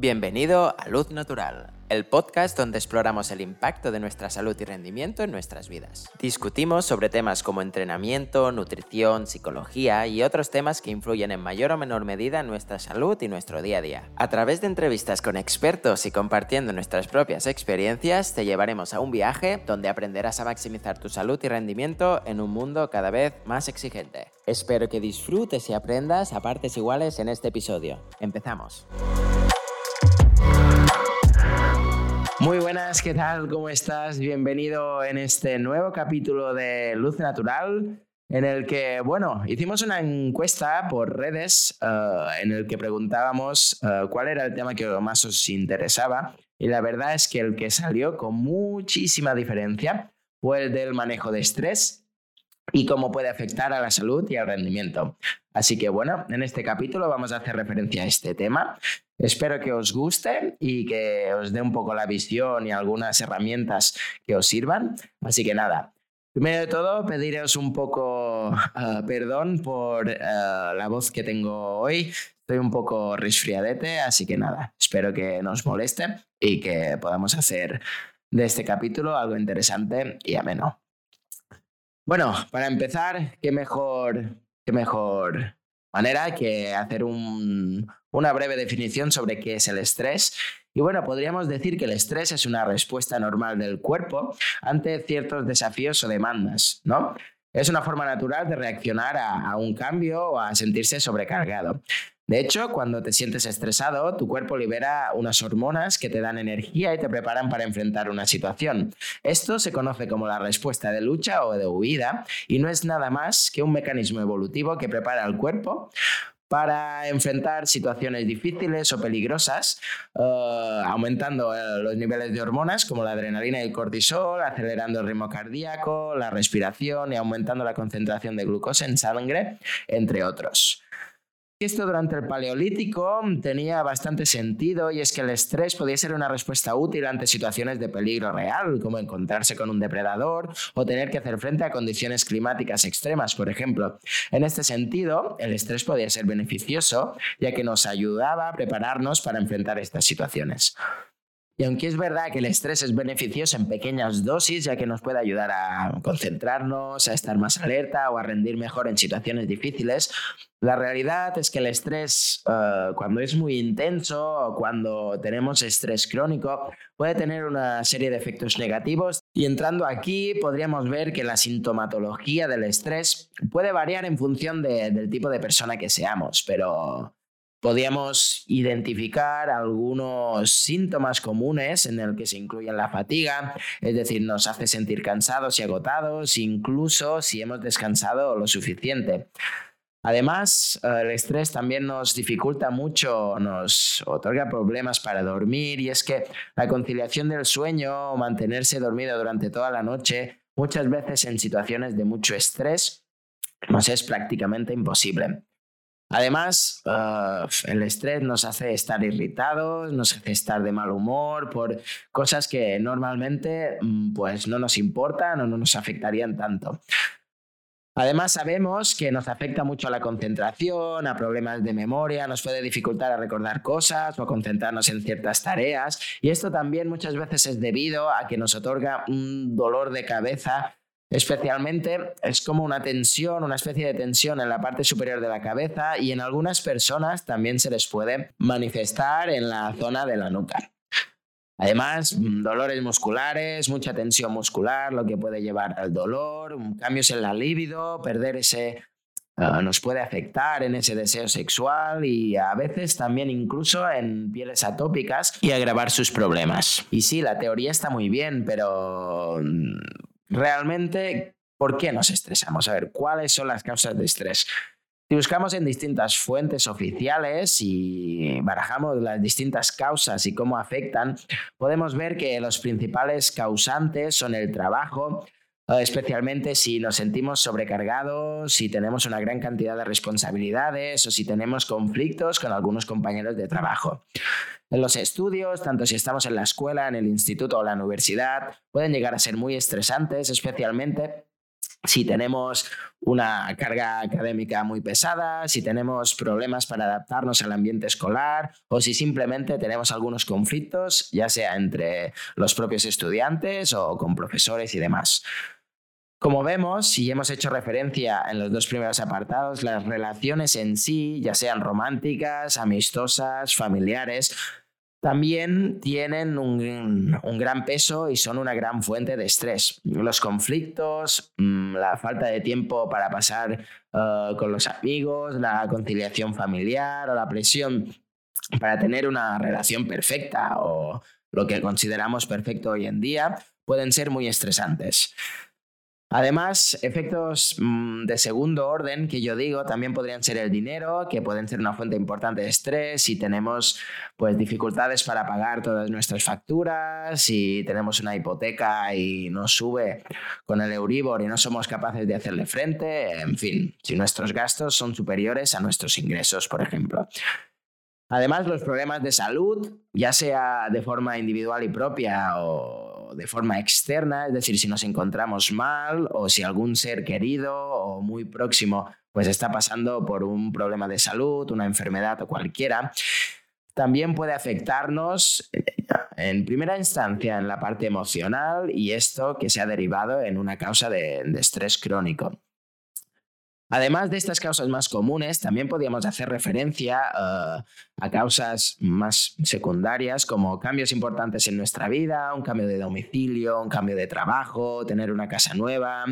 Bienvenido a Luz Natural, el podcast donde exploramos el impacto de nuestra salud y rendimiento en nuestras vidas. Discutimos sobre temas como entrenamiento, nutrición, psicología y otros temas que influyen en mayor o menor medida en nuestra salud y nuestro día a día. A través de entrevistas con expertos y compartiendo nuestras propias experiencias, te llevaremos a un viaje donde aprenderás a maximizar tu salud y rendimiento en un mundo cada vez más exigente. Espero que disfrutes y aprendas a partes iguales en este episodio. Empezamos. Muy buenas, ¿qué tal? ¿Cómo estás? Bienvenido en este nuevo capítulo de Luz Natural, en el que, bueno, hicimos una encuesta por redes eh, en el que preguntábamos eh, cuál era el tema que más os interesaba y la verdad es que el que salió con muchísima diferencia fue el del manejo de estrés y cómo puede afectar a la salud y al rendimiento. Así que bueno, en este capítulo vamos a hacer referencia a este tema. Espero que os guste y que os dé un poco la visión y algunas herramientas que os sirvan. Así que nada, primero de todo pediros un poco uh, perdón por uh, la voz que tengo hoy. Estoy un poco resfriadete, así que nada, espero que no os moleste y que podamos hacer de este capítulo algo interesante y ameno. Bueno, para empezar, qué mejor, qué mejor manera que hacer una breve definición sobre qué es el estrés. Y bueno, podríamos decir que el estrés es una respuesta normal del cuerpo ante ciertos desafíos o demandas, ¿no? Es una forma natural de reaccionar a, un cambio o a sentirse sobrecargado. De hecho, cuando te sientes estresado, tu cuerpo libera unas hormonas que te dan energía y te preparan para enfrentar una situación. Esto se conoce como la respuesta de lucha o de huida y no es nada más que un mecanismo evolutivo que prepara al cuerpo para enfrentar situaciones difíciles o peligrosas, eh, aumentando eh, los niveles de hormonas como la adrenalina y el cortisol, acelerando el ritmo cardíaco, la respiración y aumentando la concentración de glucosa en sangre, entre otros. Esto durante el Paleolítico tenía bastante sentido y es que el estrés podía ser una respuesta útil ante situaciones de peligro real, como encontrarse con un depredador o tener que hacer frente a condiciones climáticas extremas, por ejemplo. En este sentido, el estrés podía ser beneficioso, ya que nos ayudaba a prepararnos para enfrentar estas situaciones. Y aunque es verdad que el estrés es beneficioso en pequeñas dosis, ya que nos puede ayudar a concentrarnos, a estar más alerta o a rendir mejor en situaciones difíciles, la realidad es que el estrés, eh, cuando es muy intenso o cuando tenemos estrés crónico, puede tener una serie de efectos negativos. Y entrando aquí, podríamos ver que la sintomatología del estrés puede variar en función del tipo de persona que seamos, pero Podríamos identificar algunos síntomas comunes en el que se incluyen la fatiga, es decir, nos hace sentir cansados y agotados, incluso si hemos descansado lo suficiente. Además, el estrés también nos dificulta mucho, nos otorga problemas para dormir y es que la conciliación del sueño o mantenerse dormido durante toda la noche, muchas veces en situaciones de mucho estrés, nos es prácticamente imposible. Además, ah, el estrés nos hace estar irritados, nos hace estar de mal humor por cosas que normalmente mm, pues, no nos importan o no nos afectarían tanto. Además, sabemos que nos afecta mucho a la concentración, a problemas de memoria, nos puede dificultar a recordar cosas o a concentrarnos en ciertas tareas. Y esto también muchas veces es debido a que nos otorga un dolor de cabeza Especialmente es como una tensión, una especie de tensión en la parte superior de la cabeza y en algunas personas también se les puede manifestar en la zona de la nuca. Además, mm, dolores musculares, mucha tensión muscular, lo que puede llevar al dolor, mm, cambios en la libido, perder ese ah, nos puede afectar en ese deseo sexual y a veces también incluso en pieles atópicas y agravar sus problemas. Y sí, la teoría está muy bien, pero mm, realmente, ¿por qué nos estresamos? A ver, ¿cuáles son las causas de estrés? Si buscamos en distintas fuentes oficiales y barajamos las distintas causas y cómo afectan, podemos ver que los principales causantes son el trabajo, especialmente si nos sentimos sobrecargados, si tenemos una gran cantidad de responsabilidades o si tenemos conflictos con algunos compañeros de trabajo. En los estudios, tanto si estamos en la escuela, en el instituto o la universidad, pueden llegar a ser muy estresantes, especialmente si tenemos una carga académica muy pesada, si tenemos problemas para adaptarnos al ambiente escolar o si simplemente tenemos algunos conflictos, ya sea entre los propios estudiantes o con profesores y demás. Como vemos, y hemos hecho referencia en los dos primeros apartados, las relaciones en sí, ya sean románticas, amistosas, familiares, también tienen un, gran peso y son una gran fuente de estrés. Los conflictos, mm, la falta de tiempo para pasar eh, con los amigos, la conciliación familiar o la presión para tener una relación perfecta o lo que consideramos perfecto hoy en día, pueden ser muy estresantes. Además, efectos mm, de segundo orden que yo digo también podrían ser el dinero, que pueden ser una fuente importante de estrés si tenemos pues dificultades para pagar todas nuestras facturas, si tenemos una hipoteca y no sube con el Euribor y no somos capaces de hacerle frente, en fin, si nuestros gastos son superiores a nuestros ingresos, por ejemplo. Además, los problemas de salud, ya sea de forma individual y propia o de forma externa, es decir, si nos encontramos mal o si algún ser querido o muy próximo pues está pasando por un problema de salud, una enfermedad o cualquiera, también puede afectarnos eh, en primera instancia en la parte emocional y esto que se ha derivado en una causa de, de estrés crónico. Además de estas causas más comunes, también podríamos hacer referencia eh, a causas más secundarias como cambios importantes en nuestra vida, un cambio de domicilio, un cambio de trabajo, tener una casa nueva,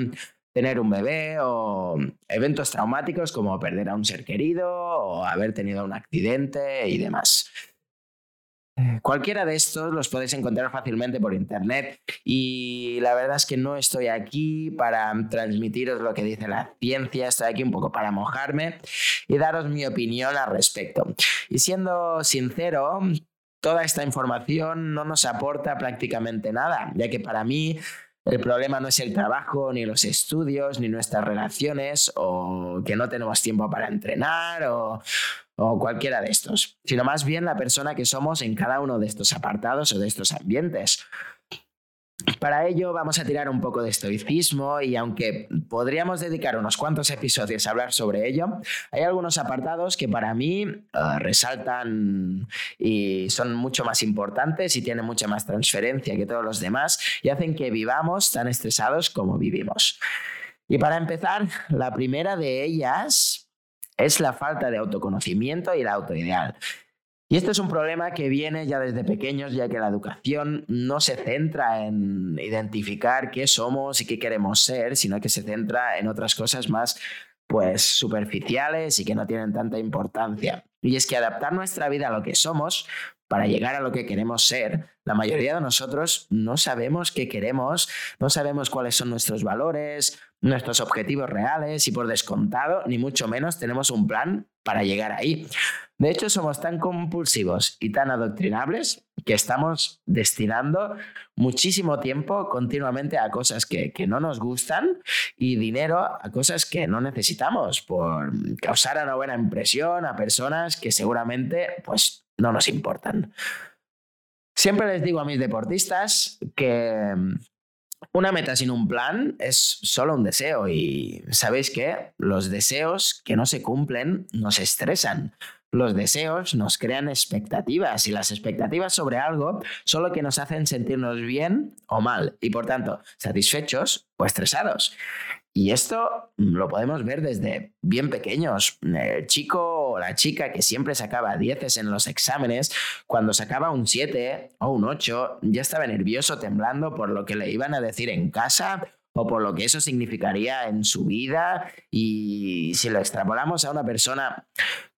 tener un bebé o eventos traumáticos como perder a un ser querido o haber tenido un accidente y demás. Cualquiera de estos los podéis encontrar fácilmente por internet y la verdad es que no estoy aquí para transmitiros lo que dice la ciencia, estoy aquí un poco para mojarme y daros mi opinión al respecto. Y siendo sincero, toda esta información no nos aporta prácticamente nada, ya que para mí el problema no es el trabajo, ni los estudios, ni nuestras relaciones, o que no tenemos tiempo para entrenar, o, cualquiera de estos, sino más bien la persona que somos en cada uno de estos apartados o de estos ambientes. Para ello vamos a tirar un poco de estoicismo y aunque podríamos dedicar unos cuantos episodios a hablar sobre ello, hay algunos apartados que para mí eh, resaltan y son mucho más importantes y tienen mucha más transferencia que todos los demás y hacen que vivamos tan estresados como vivimos. Y para empezar, la primera de ellas es la falta de autoconocimiento y el autoideal. Y esto es un problema que viene ya desde pequeños, ya que la educación no se centra en identificar qué somos y qué queremos ser, sino que se centra en otras cosas más pues superficiales y que no tienen tanta importancia. Y es que adaptar nuestra vida a lo que somos para llegar a lo que queremos ser, la mayoría de nosotros no sabemos qué queremos, no sabemos cuáles son nuestros valores, nuestros objetivos reales y por descontado, ni mucho menos tenemos un plan para llegar ahí. De hecho, somos tan compulsivos y tan adoctrinables que estamos destinando muchísimo tiempo continuamente a cosas que, que, no nos gustan y dinero a cosas que no necesitamos por causar una buena impresión a personas que seguramente pues, no nos importan. Siempre les digo a mis deportistas que una meta sin un plan es solo un deseo y sabéis que los deseos que no se cumplen nos estresan. Los deseos nos crean expectativas y las expectativas sobre algo son lo que nos hacen sentirnos bien o mal y por tanto satisfechos o estresados. Y esto lo podemos ver desde bien pequeños. El chico o la chica que siempre sacaba dieces en los exámenes, cuando sacaba un 7 o un 8, ya estaba nervioso, temblando por lo que le iban a decir en casa o por lo que eso significaría en su vida. Y si lo extrapolamos a una persona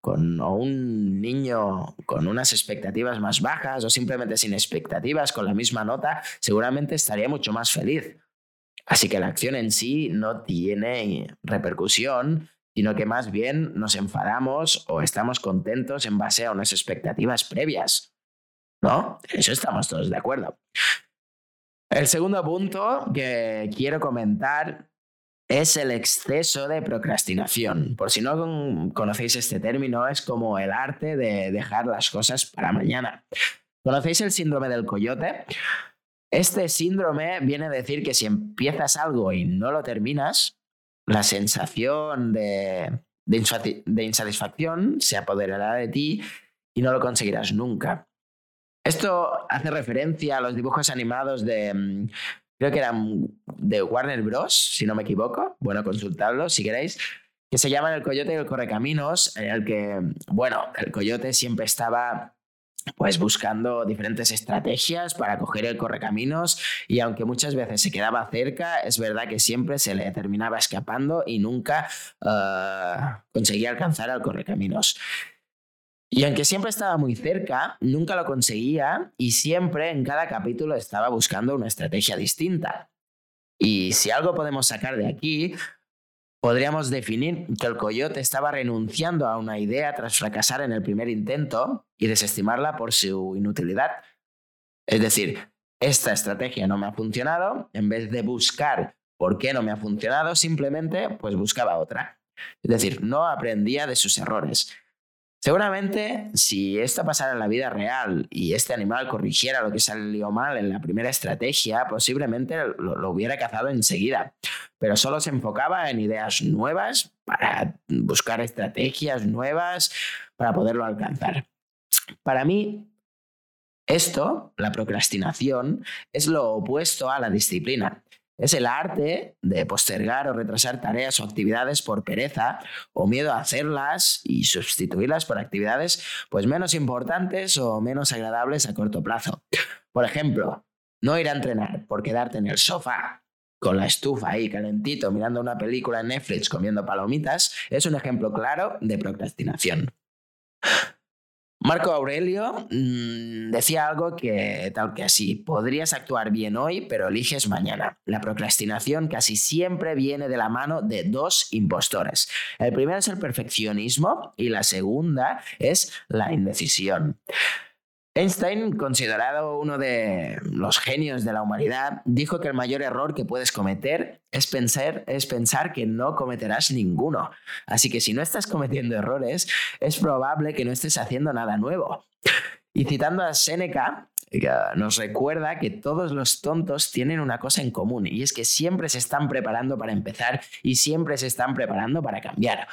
con, o un niño con unas expectativas más bajas o simplemente sin expectativas, con la misma nota, seguramente estaría mucho más feliz. Así que la acción en sí no tiene repercusión, sino que más bien nos enfadamos o estamos contentos en base a unas expectativas previas. ¿No? Eso estamos todos de acuerdo. El segundo punto que quiero comentar es el exceso de procrastinación. Por si no conocéis este término, es como el arte de dejar las cosas para mañana. ¿Conocéis el síndrome del coyote? Este síndrome viene a decir que si empiezas algo y no lo terminas, la sensación de, de insatisfacción se apoderará de ti y no lo conseguirás nunca. Esto hace referencia a los dibujos animados de, mm, creo que eran de Warner Bros., si no me equivoco. Bueno, consultadlo si queréis. Que se llaman El Coyote y el Correcaminos, en el que, bueno, el coyote siempre estaba pues buscando diferentes estrategias para coger el correcaminos y aunque muchas veces se quedaba cerca, es verdad que siempre se le terminaba escapando y nunca eh, conseguía alcanzar al correcaminos. Y aunque siempre estaba muy cerca, nunca lo conseguía y siempre en cada capítulo estaba buscando una estrategia distinta. Y si algo podemos sacar de aquí, podríamos definir que el coyote estaba renunciando a una idea tras fracasar en el primer intento y desestimarla por su inutilidad. Es decir, esta estrategia no me ha funcionado, en vez de buscar por qué no me ha funcionado, simplemente pues buscaba otra. Es decir, no aprendía de sus errores. Seguramente, si esto pasara en la vida real y este animal corrigiera lo que salió mal en la primera estrategia, posiblemente lo, hubiera cazado enseguida. Pero solo se enfocaba en ideas nuevas para buscar estrategias nuevas para poderlo alcanzar. Para mí, esto, la procrastinación, es lo opuesto a la disciplina. Es el arte de postergar o retrasar tareas o actividades por pereza o miedo a hacerlas y sustituirlas por actividades pues menos importantes o menos agradables a corto plazo. Por ejemplo, no ir a entrenar por quedarte en el sofá con la estufa ahí calentito mirando una película en Netflix comiendo palomitas es un ejemplo claro de procrastinación. Marco Aurelio mm, decía algo que tal que así, podrías actuar bien hoy, pero eliges mañana. La procrastinación casi siempre viene de la mano de dos impostores. El primero es el perfeccionismo y la segunda es la indecisión. Einstein, considerado uno de los genios de la humanidad, dijo que el mayor error que puedes cometer es pensar, es pensar que no cometerás ninguno. Así que si no estás cometiendo errores, es probable que no estés haciendo nada nuevo. Y citando a Seneca, nos recuerda que todos los tontos tienen una cosa en común y es que siempre se están preparando para empezar y siempre se están preparando para cambiar.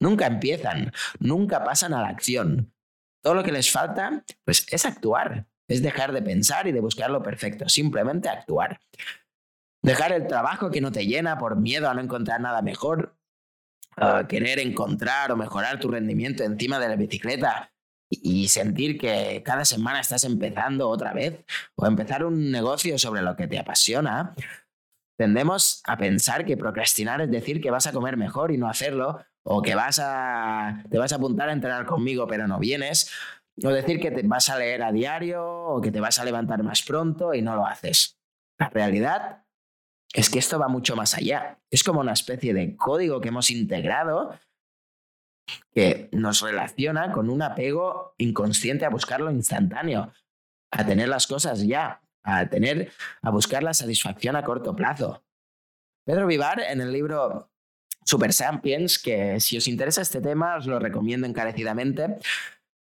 Nunca empiezan, nunca pasan a la acción. Todo lo que les falta, pues es actuar, es dejar de pensar y de buscar lo perfecto, simplemente actuar. Dejar el trabajo que no te llena por miedo a no encontrar nada mejor, querer encontrar o mejorar tu rendimiento encima de la bicicleta y sentir que cada semana estás empezando otra vez o empezar un negocio sobre lo que te apasiona, tendemos a pensar que procrastinar es decir que vas a comer mejor y no hacerlo o que vas a, te vas a apuntar a entrenar conmigo pero no vienes, o decir que te vas a leer a diario o que te vas a levantar más pronto y no lo haces. La realidad es que esto va mucho más allá. Es como una especie de código que hemos integrado que nos relaciona con un apego inconsciente a buscar lo instantáneo, a tener las cosas ya, a tener a buscar la satisfacción a corto plazo. Pedro Vivar en el libro Super Sapiens, que si os interesa este tema os lo recomiendo encarecidamente.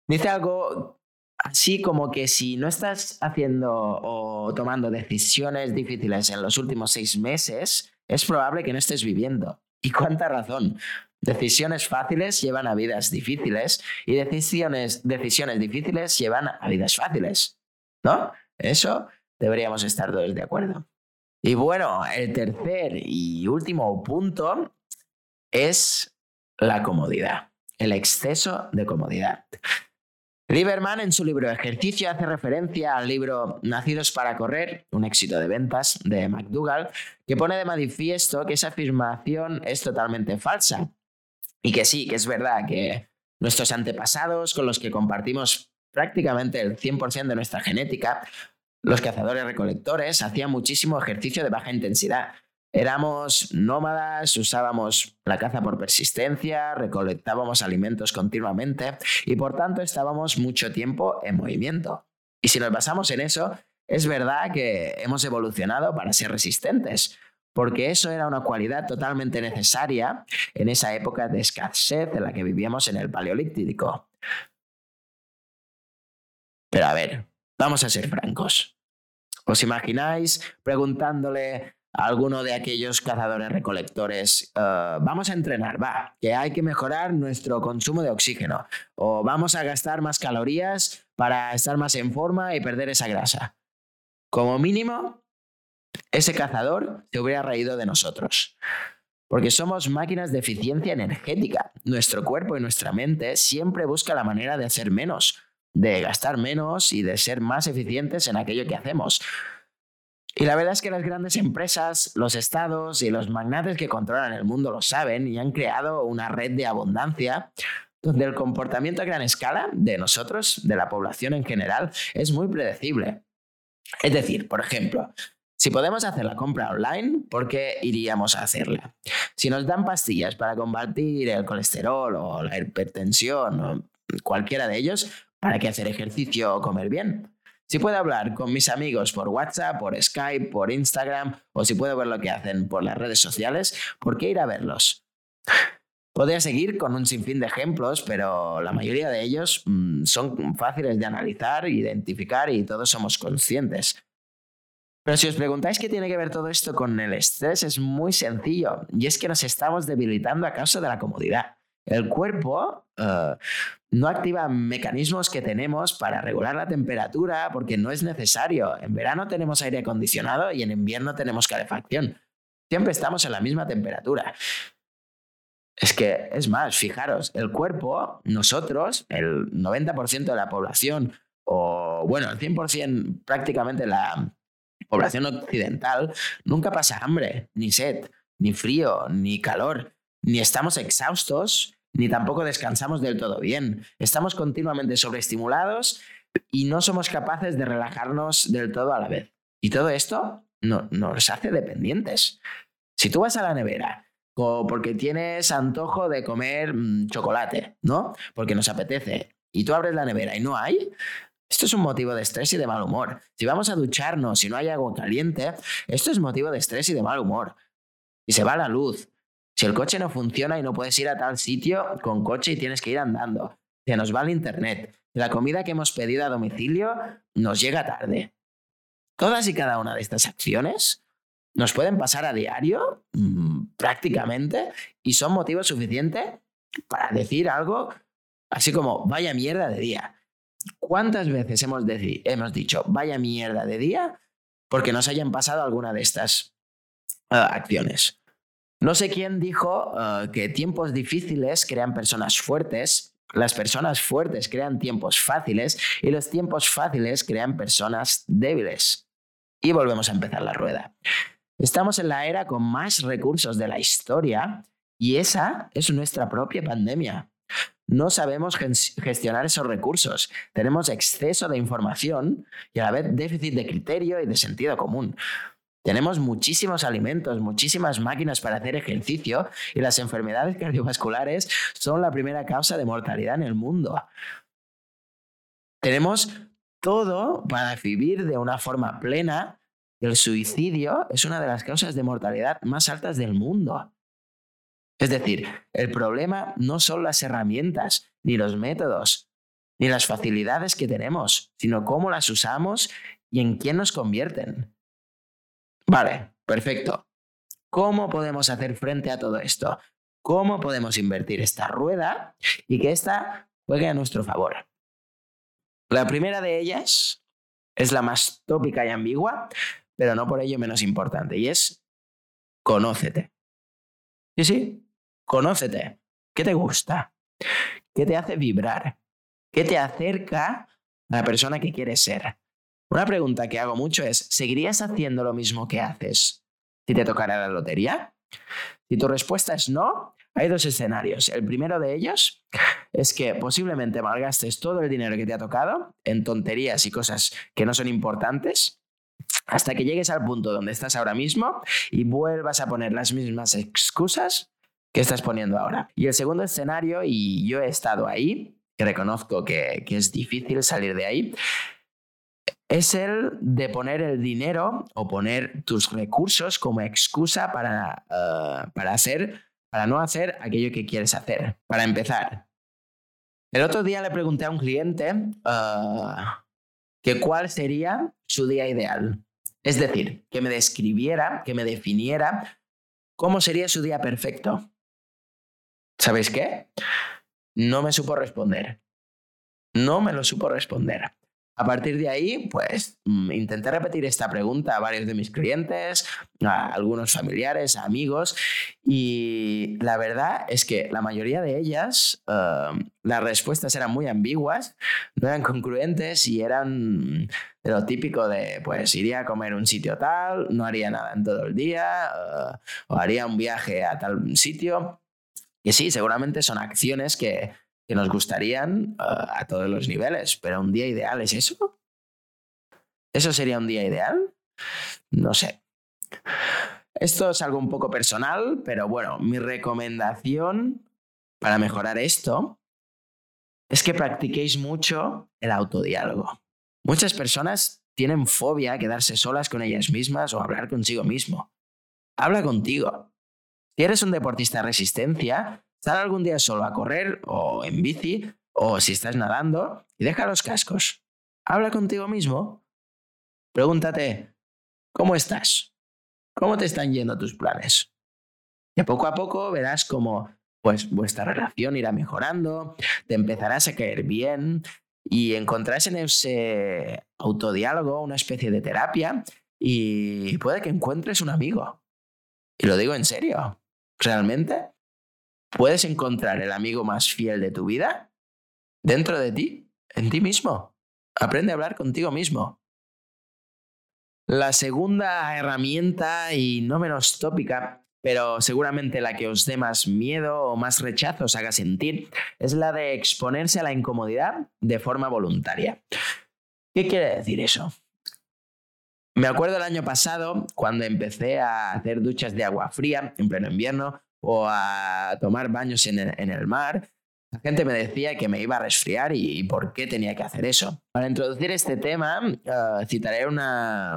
Dice algo así como que si no estás haciendo o tomando decisiones difíciles en los últimos seis meses, es probable que no estés viviendo. ¿Y cuánta razón? Decisiones fáciles llevan a vidas difíciles y decisiones, decisiones difíciles llevan a vidas fáciles. ¿No? Eso deberíamos estar todos de acuerdo. Y bueno, el tercer y último punto es la comodidad, el exceso de comodidad. Lieberman en su libro Ejercicio hace referencia al libro Nacidos para Correr, un éxito de ventas de McDougall, que pone de manifiesto que esa afirmación es totalmente falsa. Y que sí, que es verdad que nuestros antepasados con los que compartimos prácticamente el 100% de nuestra genética, los cazadores recolectores, hacían muchísimo ejercicio de baja intensidad Éramos nómadas, usábamos la caza por persistencia, recolectábamos alimentos continuamente y por tanto estábamos mucho tiempo en movimiento. Y si nos basamos en eso, es verdad que hemos evolucionado para ser resistentes, porque eso era una cualidad totalmente necesaria en esa época de escasez en la que vivíamos en el Paleolítico. Pero a ver, vamos a ser francos. ¿Os imagináis preguntándole alguno de aquellos cazadores recolectores, eh, vamos a entrenar, va, que hay que mejorar nuestro consumo de oxígeno, o vamos a gastar más calorías para estar más en forma y perder esa grasa. Como mínimo, ese cazador se hubiera reído de nosotros. Porque somos máquinas de eficiencia energética. Nuestro cuerpo y nuestra mente siempre busca la manera de hacer menos, de gastar menos y de ser más eficientes en aquello que hacemos. Y la verdad es que las grandes empresas, los estados y los magnates que controlan el mundo lo saben y han creado una red de abundancia donde el comportamiento a gran escala de nosotros, de la población en general, es muy predecible. Es decir, por ejemplo, si podemos hacer la compra online, ¿por qué iríamos a hacerla? Si nos dan pastillas para combatir el colesterol o la hipertensión o cualquiera de ellos, ¿para qué hacer ejercicio o comer bien? Si puedo hablar con mis amigos por WhatsApp, por Skype, por Instagram, o si puedo ver lo que hacen por las redes sociales, ¿por qué ir a verlos? Podría seguir con un sinfín de ejemplos, pero la mayoría de ellos mm, son fáciles de analizar, identificar y todos somos conscientes. Pero si os preguntáis qué tiene que ver todo esto con el estrés, es muy sencillo, y es que nos estamos debilitando a causa de la comodidad. El cuerpo eh, no activa mecanismos que tenemos para regular la temperatura porque no es necesario. En verano tenemos aire acondicionado y en invierno tenemos calefacción. Siempre estamos en la misma temperatura. Es que, es más, fijaros, el cuerpo, nosotros, el 90% de la población, o bueno, el 100% prácticamente la población occidental, nunca pasa hambre, ni sed, ni frío, ni calor, ni estamos exhaustos ni tampoco descansamos del todo bien. Estamos continuamente sobreestimulados y no somos capaces de relajarnos del todo a la vez. Y todo esto nos hace dependientes. Si tú vas a la nevera porque tienes antojo de comer mm, chocolate, ¿no? Porque nos apetece, y tú abres la nevera y no hay, esto es un motivo de estrés y de mal humor. Si vamos a ducharnos y no hay agua caliente, esto es motivo de estrés y de mal humor. Y se va la luz, si el coche no funciona y no puedes ir a tal sitio con coche y tienes que ir andando, se nos va el internet, la comida que hemos pedido a domicilio nos llega tarde. Todas y cada una de estas acciones nos pueden pasar a diario, mm, prácticamente, y son motivo suficiente para decir algo así como, vaya mierda de día. ¿Cuántas veces hemos, hemos dicho, vaya mierda de día? Porque nos hayan pasado alguna de estas ah, acciones. No sé quién dijo eh, que tiempos difíciles crean personas fuertes, las personas fuertes crean tiempos fáciles y los tiempos fáciles crean personas débiles. Y volvemos a empezar la rueda. Estamos en la era con más recursos de la historia y esa es nuestra propia pandemia. No sabemos gestionar esos recursos. Tenemos exceso de información y a la vez déficit de criterio y de sentido común. Tenemos muchísimos alimentos, muchísimas máquinas para hacer ejercicio y las enfermedades cardiovasculares son la primera causa de mortalidad en el mundo. Tenemos todo para vivir de una forma plena. El suicidio es una de las causas de mortalidad más altas del mundo. Es decir, el problema no son las herramientas, ni los métodos, ni las facilidades que tenemos, sino cómo las usamos y en quién nos convierten. Vale, perfecto. ¿Cómo podemos hacer frente a todo esto? ¿Cómo podemos invertir esta rueda y que ésta juegue a nuestro favor? La primera de ellas es la más tópica y ambigua, pero no por ello menos importante, y es conócete. Sí, sí, conócete. ¿Qué te gusta? ¿Qué te hace vibrar? ¿Qué te acerca a la persona que quieres ser? Una pregunta que hago mucho es, ¿seguirías haciendo lo mismo que haces si te tocara la lotería? Si tu respuesta es no, hay dos escenarios. El primero de ellos es que posiblemente malgastes todo el dinero que te ha tocado en tonterías y cosas que no son importantes hasta que llegues al punto donde estás ahora mismo y vuelvas a poner las mismas excusas que estás poniendo ahora. Y el segundo escenario, y yo he estado ahí, y reconozco que, que es difícil salir de ahí, es el de poner el dinero o poner tus recursos como excusa para, eh, para, hacer, para no hacer aquello que quieres hacer. Para empezar, el otro día le pregunté a un cliente uh, que cuál sería su día ideal. Es decir, que me describiera, que me definiera cómo sería su día perfecto. ¿Sabéis qué? No me supo responder. No me lo supo responder. A partir de ahí, pues mm, intenté repetir esta pregunta a varios de mis clientes, a algunos familiares, a amigos, y la verdad es que la mayoría de ellas, em, las respuestas eran muy ambiguas, no eran concluentes y eran de lo típico de, pues iría a comer un sitio tal, no haría nada en todo el día, eh, o haría un viaje a tal sitio. Que sí, seguramente son acciones que, que nos gustarían ah, a todos los niveles, pero un día ideal es eso. ¿Eso sería un día ideal? No sé. Esto es algo un poco personal, pero bueno, mi recomendación para mejorar esto es que practiquéis mucho el autodiálogo. Muchas personas tienen fobia a quedarse solas con ellas mismas o hablar consigo mismo. Habla contigo. Si eres un deportista de resistencia, Sal algún día solo a correr o en bici o si estás nadando y deja los cascos. Habla contigo mismo. Pregúntate, ¿cómo estás? ¿Cómo te están yendo tus planes? Y poco a poco verás cómo pues, vuestra relación irá mejorando, te empezarás a caer bien y encontrarás en ese autodiálogo una especie de terapia y puede que encuentres un amigo. Y lo digo en serio. Realmente puedes encontrar el amigo más fiel de tu vida dentro de ti, en ti mismo. Aprende a hablar contigo mismo. La segunda herramienta, y no menos tópica, pero seguramente la que os dé más miedo o más rechazo os haga sentir, es la de exponerse a la incomodidad de forma voluntaria. ¿Qué quiere decir eso? Me acuerdo el año pasado, cuando empecé a hacer duchas de agua fría en pleno invierno, o a tomar baños en el, mar, la gente me decía que me iba a resfriar y, por qué tenía que hacer eso. Para introducir este tema, eh, citaré una,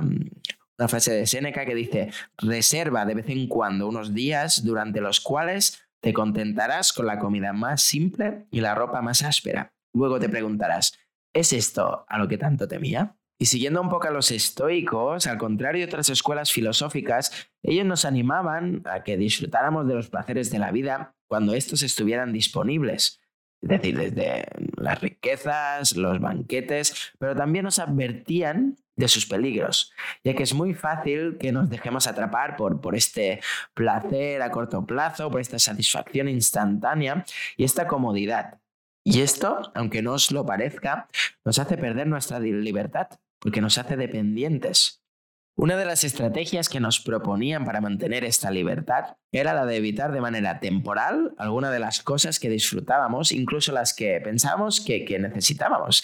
una frase de Séneca que dice, reserva de vez en cuando unos días durante los cuales te contentarás con la comida más simple y la ropa más áspera. Luego te preguntarás, ¿es esto a lo que tanto temía? Y siguiendo un poco a los estoicos, al contrario de otras escuelas filosóficas, ellos nos animaban a que disfrutáramos de los placeres de la vida cuando estos estuvieran disponibles. Es decir, desde las riquezas, los banquetes, pero también nos advertían de sus peligros, ya que es muy fácil que nos dejemos atrapar por, por este placer a corto plazo, por esta satisfacción instantánea y esta comodidad. Y esto, aunque no os lo parezca, nos hace perder nuestra libertad porque nos hace dependientes. Una de las estrategias que nos proponían para mantener esta libertad era la de evitar de manera temporal alguna de las cosas que disfrutábamos, incluso las que pensábamos que, necesitábamos.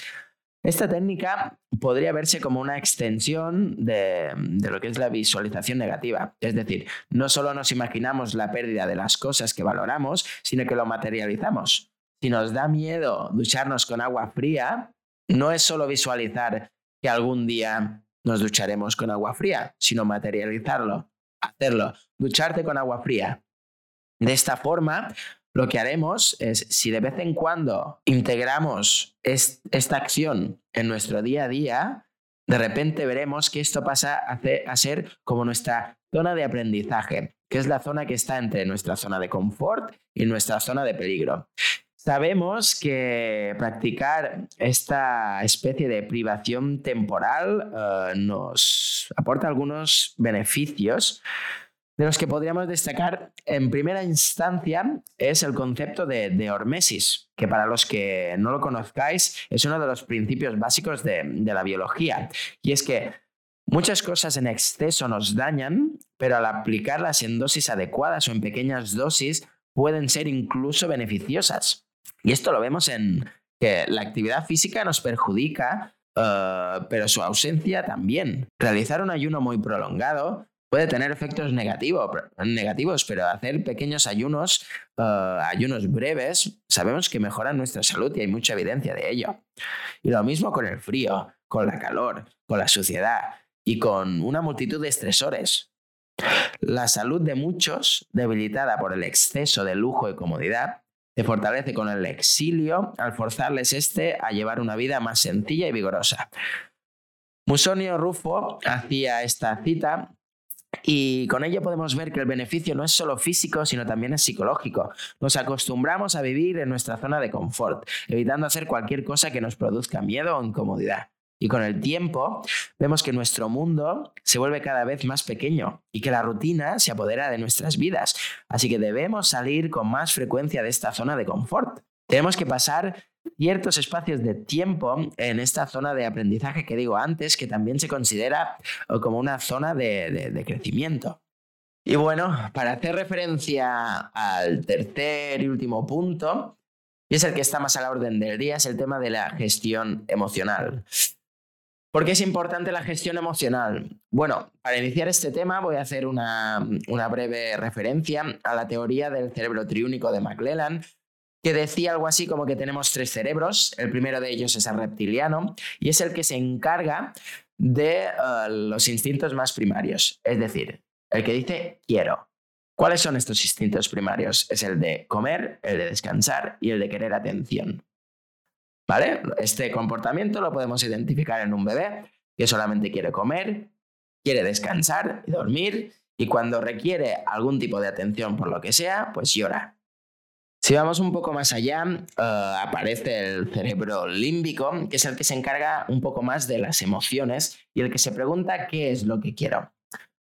Esta técnica podría verse como una extensión de, de, lo que es la visualización negativa. Es decir, no solo nos imaginamos la pérdida de las cosas que valoramos, sino que lo materializamos. Si nos da miedo ducharnos con agua fría, no es solo visualizar que algún día nos ducharemos con agua fría, sino materializarlo, hacerlo, ducharte con agua fría. De esta forma, lo que haremos es, si de vez en cuando integramos esta acción en nuestro día a día, de repente veremos que esto pasa a ser como nuestra zona de aprendizaje, que es la zona que está entre nuestra zona de confort y nuestra zona de peligro. Sabemos que practicar esta especie de privación temporal eh, nos aporta algunos beneficios de los que podríamos destacar en primera instancia es el concepto de, hormesis, que para los que no lo conozcáis es uno de los principios básicos de la biología. Y es que muchas cosas en exceso nos dañan, pero al aplicarlas en dosis adecuadas o en pequeñas dosis pueden ser incluso beneficiosas. Y esto lo vemos en que la actividad física nos perjudica, eh, pero su ausencia también. Realizar un ayuno muy prolongado puede tener efectos negativos, pero hacer pequeños ayunos, eh, ayunos breves, sabemos que mejoran nuestra salud y hay mucha evidencia de ello. Y lo mismo con el frío, con la calor, con la suciedad y con una multitud de estresores. La salud de muchos, debilitada por el exceso de lujo y comodidad, se fortalece con el exilio al forzarles este a llevar una vida más sencilla y vigorosa. Musonio Rufo hacía esta cita y con ello podemos ver que el beneficio no es solo físico, sino también es psicológico. Nos acostumbramos a vivir en nuestra zona de confort, evitando hacer cualquier cosa que nos produzca miedo o incomodidad. Y con el tiempo vemos que nuestro mundo se vuelve cada vez más pequeño y que la rutina se apodera de nuestras vidas. Así que debemos salir con más frecuencia de esta zona de confort. Tenemos que pasar ciertos espacios de tiempo en esta zona de aprendizaje que digo antes, que también se considera como una zona de, crecimiento. Y bueno, para hacer referencia al tercer y último punto, y es el que está más a la orden del día, es el tema de la gestión emocional. ¿Por qué es importante la gestión emocional? Bueno, para iniciar este tema voy a hacer una, una breve referencia a la teoría del cerebro triúnico de McClellan, que decía algo así como que tenemos tres cerebros. El primero de ellos es el reptiliano y es el que se encarga de eh, los instintos más primarios, es decir, el que dice quiero. ¿Cuáles son estos instintos primarios? Es el de comer, el de descansar y el de querer atención. ¿Vale? Este comportamiento lo podemos identificar en un bebé que solamente quiere comer, quiere descansar y dormir y cuando requiere algún tipo de atención por lo que sea, pues llora. Si vamos un poco más allá, eh, aparece el cerebro límbico, que es el que se encarga un poco más de las emociones y el que se pregunta qué es lo que quiero.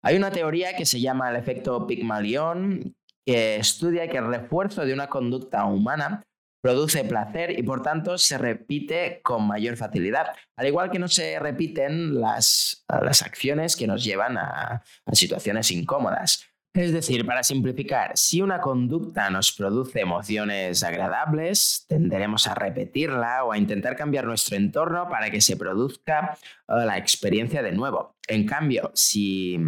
Hay una teoría que se llama el efecto Pygmalion, que estudia que el refuerzo de una conducta humana produce placer y por tanto se repite con mayor facilidad, al igual que no se repiten las, las acciones que nos llevan a situaciones incómodas. Es decir, para simplificar, si una conducta nos produce emociones agradables, tenderemos a repetirla o a intentar cambiar nuestro entorno para que se produzca eh, la experiencia de nuevo. En cambio, si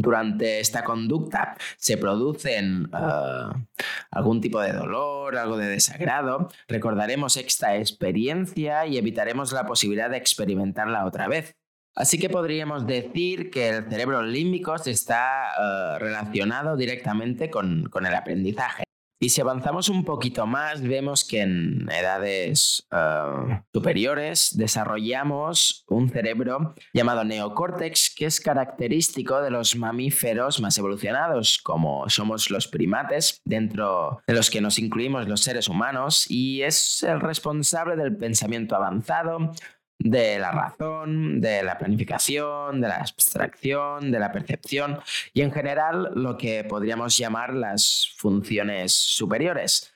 durante esta conducta se producen eh, algún tipo de dolor, algo de desagrado, recordaremos esta experiencia y evitaremos la posibilidad de experimentarla otra vez. Así que podríamos decir que el cerebro límbico está eh, relacionado directamente con, el aprendizaje. Y si avanzamos un poquito más, vemos que en edades eh, superiores desarrollamos un cerebro llamado neocórtex, que es característico de los mamíferos más evolucionados, como somos los primates, dentro de los que nos incluimos los seres humanos, y es el responsable del pensamiento avanzado, de la razón, de la planificación, de la abstracción, de la percepción y en general lo que podríamos llamar las funciones superiores.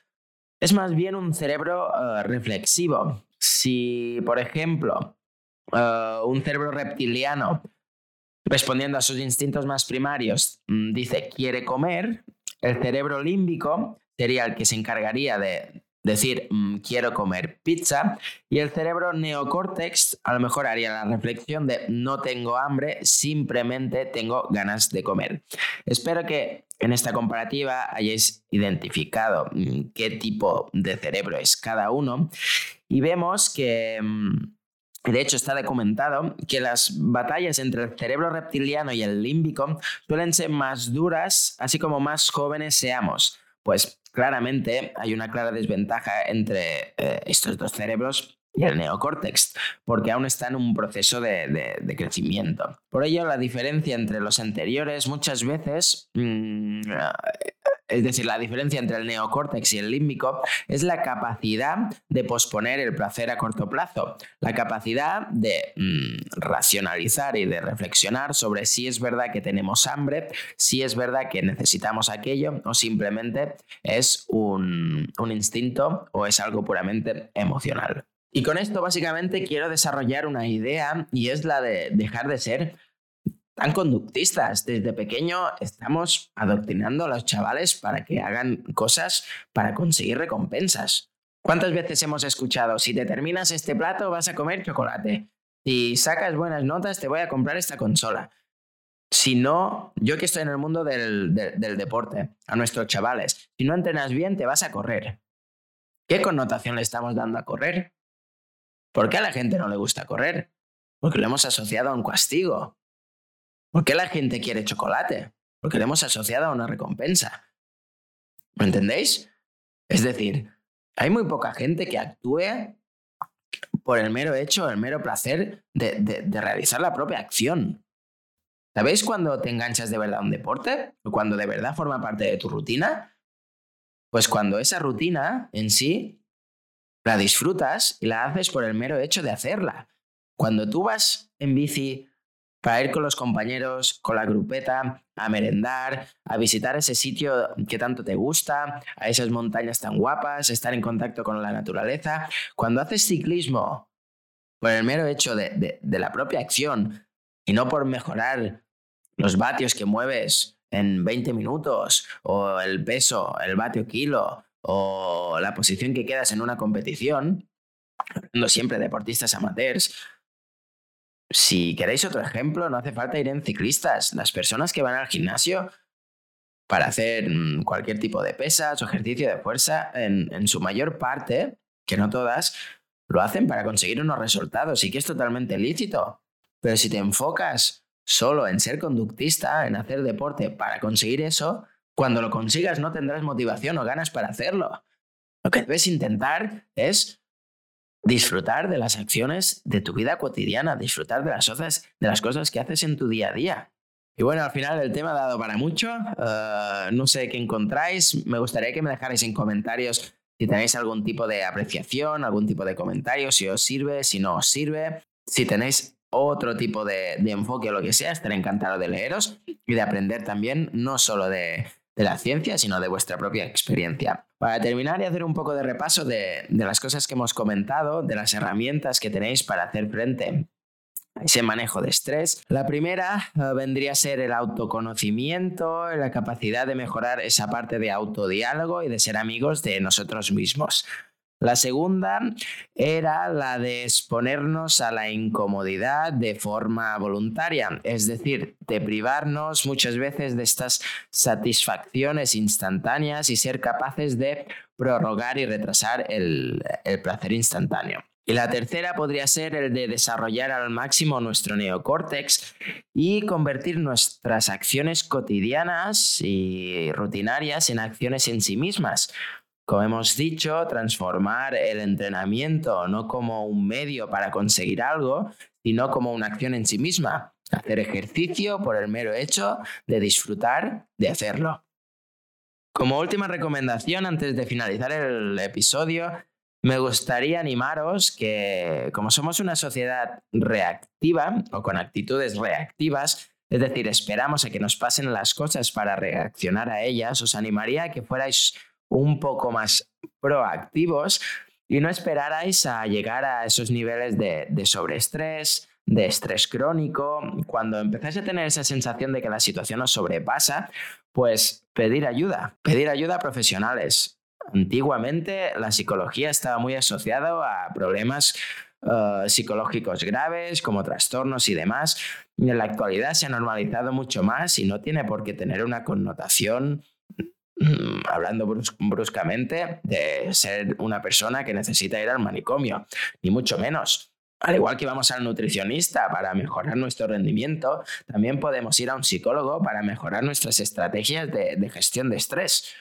Es más bien un cerebro eh, reflexivo. Si, por ejemplo, eh, un cerebro reptiliano, respondiendo a sus instintos más primarios, mm, dice quiere comer, el cerebro límbico sería el que se encargaría de decir mm, quiero comer pizza y el cerebro neocórtex a lo mejor haría la reflexión de no tengo hambre, simplemente tengo ganas de comer. Espero que en esta comparativa hayáis identificado mm, qué tipo de cerebro es cada uno y vemos que... Mm, de hecho, está documentado que las batallas entre el cerebro reptiliano y el límbico suelen ser más duras, así como más jóvenes seamos. Pues claramente hay una clara desventaja entre eh, estos dos cerebros y el neocórtex, porque aún está en un proceso de, crecimiento. Por ello, la diferencia entre los anteriores muchas veces mm, es decir, la diferencia entre el neocórtex y el límbico es la capacidad de posponer el placer a corto plazo, la capacidad de mm, racionalizar y de reflexionar sobre si es verdad que tenemos hambre, si es verdad que necesitamos aquello o simplemente es un, un instinto o es algo puramente emocional. Y con esto básicamente quiero desarrollar una idea y es la de dejar de ser tan conductistas. Desde pequeño estamos adoctrinando a los chavales para que hagan cosas para conseguir recompensas. ¿Cuántas veces hemos escuchado, si te terminas este plato vas a comer chocolate? Si sacas buenas notas te voy a comprar esta consola. Si no, yo que estoy en el mundo del, del deporte, a nuestros chavales, si no entrenas bien te vas a correr. ¿Qué connotación le estamos dando a correr? ¿Por qué a la gente no le gusta correr? Porque lo hemos asociado a un castigo, ¿Por qué la gente quiere chocolate? Porque le hemos asociado a una recompensa. ¿Me entendéis? Es decir, hay muy poca gente que actúe por el mero hecho, el mero placer de, de realizar la propia acción. ¿Sabéis cuando te enganchas de verdad a un deporte? ¿O cuando de verdad forma parte de tu rutina? Pues cuando esa rutina en sí la disfrutas y la haces por el mero hecho de hacerla. Cuando tú vas en bici para ir con los compañeros, con la grupeta, a merendar, a visitar ese sitio que tanto te gusta, a esas montañas tan guapas, estar en contacto con la naturaleza. Cuando haces ciclismo por el mero hecho de, la propia acción y no por mejorar los vatios que mueves en 20 minutos o el peso, el vatio kilo o la posición que quedas en una competición, no siempre deportistas amateurs, si queréis otro ejemplo, no hace falta ir en ciclistas. Las personas que van al gimnasio para hacer mm, cualquier tipo de pesas o ejercicio de fuerza, en, su mayor parte, que no todas, lo hacen para conseguir unos resultados y que es totalmente lícito. Pero si te enfocas solo en ser conductista, en hacer deporte para conseguir eso, cuando lo consigas no tendrás motivación o ganas para hacerlo. Lo que debes intentar es disfrutar de las acciones de tu vida cotidiana, disfrutar de las, cosas, de las cosas que haces en tu día a día. Y bueno, al final el tema ha dado para mucho. Eh, no sé qué encontráis. Me gustaría que me dejarais en comentarios si tenéis algún tipo de apreciación, algún tipo de comentario, si os sirve, si no os sirve. Si tenéis otro tipo de, de enfoque o lo que sea, estaré encantado de leeros y de aprender también, no solo de, de la ciencia, sino de vuestra propia experiencia. Para terminar y hacer un poco de repaso de, las cosas que hemos comentado, de las herramientas que tenéis para hacer frente a ese manejo de estrés. La primera eh, vendría a ser el autoconocimiento, la capacidad de mejorar esa parte de autodiálogo y de ser amigos de nosotros mismos. La segunda era la de exponernos a la incomodidad de forma voluntaria, es decir, de privarnos muchas veces de estas satisfacciones instantáneas y ser capaces de prorrogar y retrasar el, placer instantáneo. Y la tercera podría ser el de desarrollar al máximo nuestro neocórtex y convertir nuestras acciones cotidianas y rutinarias en acciones en sí mismas, como hemos dicho, transformar el entrenamiento no como un medio para conseguir algo, sino como una acción en sí misma. Hacer ejercicio por el mero hecho de disfrutar de hacerlo. Como última recomendación, antes de finalizar el episodio, me gustaría animaros que, como somos una sociedad reactiva o con actitudes reactivas, es decir, esperamos a que nos pasen las cosas para reaccionar a ellas, os animaría a que fuerais un poco más proactivos y no esperarais a llegar a esos niveles de, sobreestrés, de estrés crónico. Cuando empezáis a tener esa sensación de que la situación os sobrepasa, pues pedir ayuda, pedir ayuda a profesionales. Antiguamente la psicología estaba muy asociada a problemas eh, psicológicos graves como trastornos y demás. En la actualidad se ha normalizado mucho más y no tiene por qué tener una connotación Mm, hablando bruscamente, de ser una persona que necesita ir al manicomio, ni mucho menos. Al igual que vamos al nutricionista para mejorar nuestro rendimiento, también podemos ir a un psicólogo para mejorar nuestras estrategias de, gestión de estrés.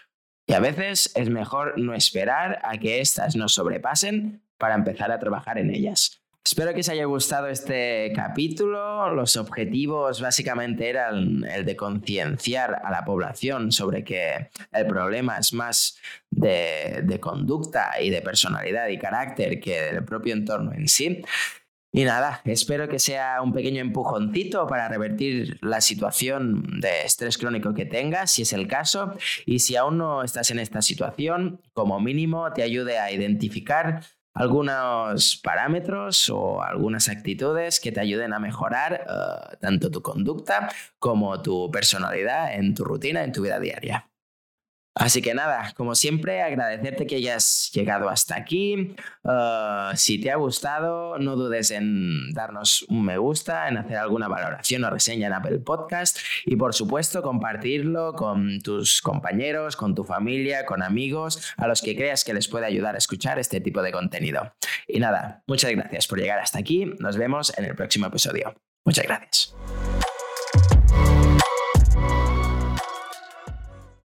Y a veces es mejor no esperar a que éstas nos sobrepasen para empezar a trabajar en ellas. Espero que os haya gustado este capítulo. Los objetivos básicamente eran el de concienciar a la población sobre que el problema es más de, conducta y de personalidad y carácter que del propio entorno en sí. Y nada, espero que sea un pequeño empujoncito para revertir la situación de estrés crónico que tengas, si es el caso, y si aún no estás en esta situación, como mínimo te ayude a identificar algunos parámetros o algunas actitudes que te ayuden a mejorar eh, tanto tu conducta como tu personalidad en tu rutina, en tu vida diaria. Así que nada, como siempre, agradecerte que hayas llegado hasta aquí. Uh, si te ha gustado, no dudes en darnos un me gusta, en hacer alguna valoración o reseña en Apple Podcast y por supuesto compartirlo con tus compañeros, con tu familia, con amigos, a los que creas que les puede ayudar a escuchar este tipo de contenido. Y nada, muchas gracias por llegar hasta aquí. Nos vemos en el próximo episodio. Muchas gracias.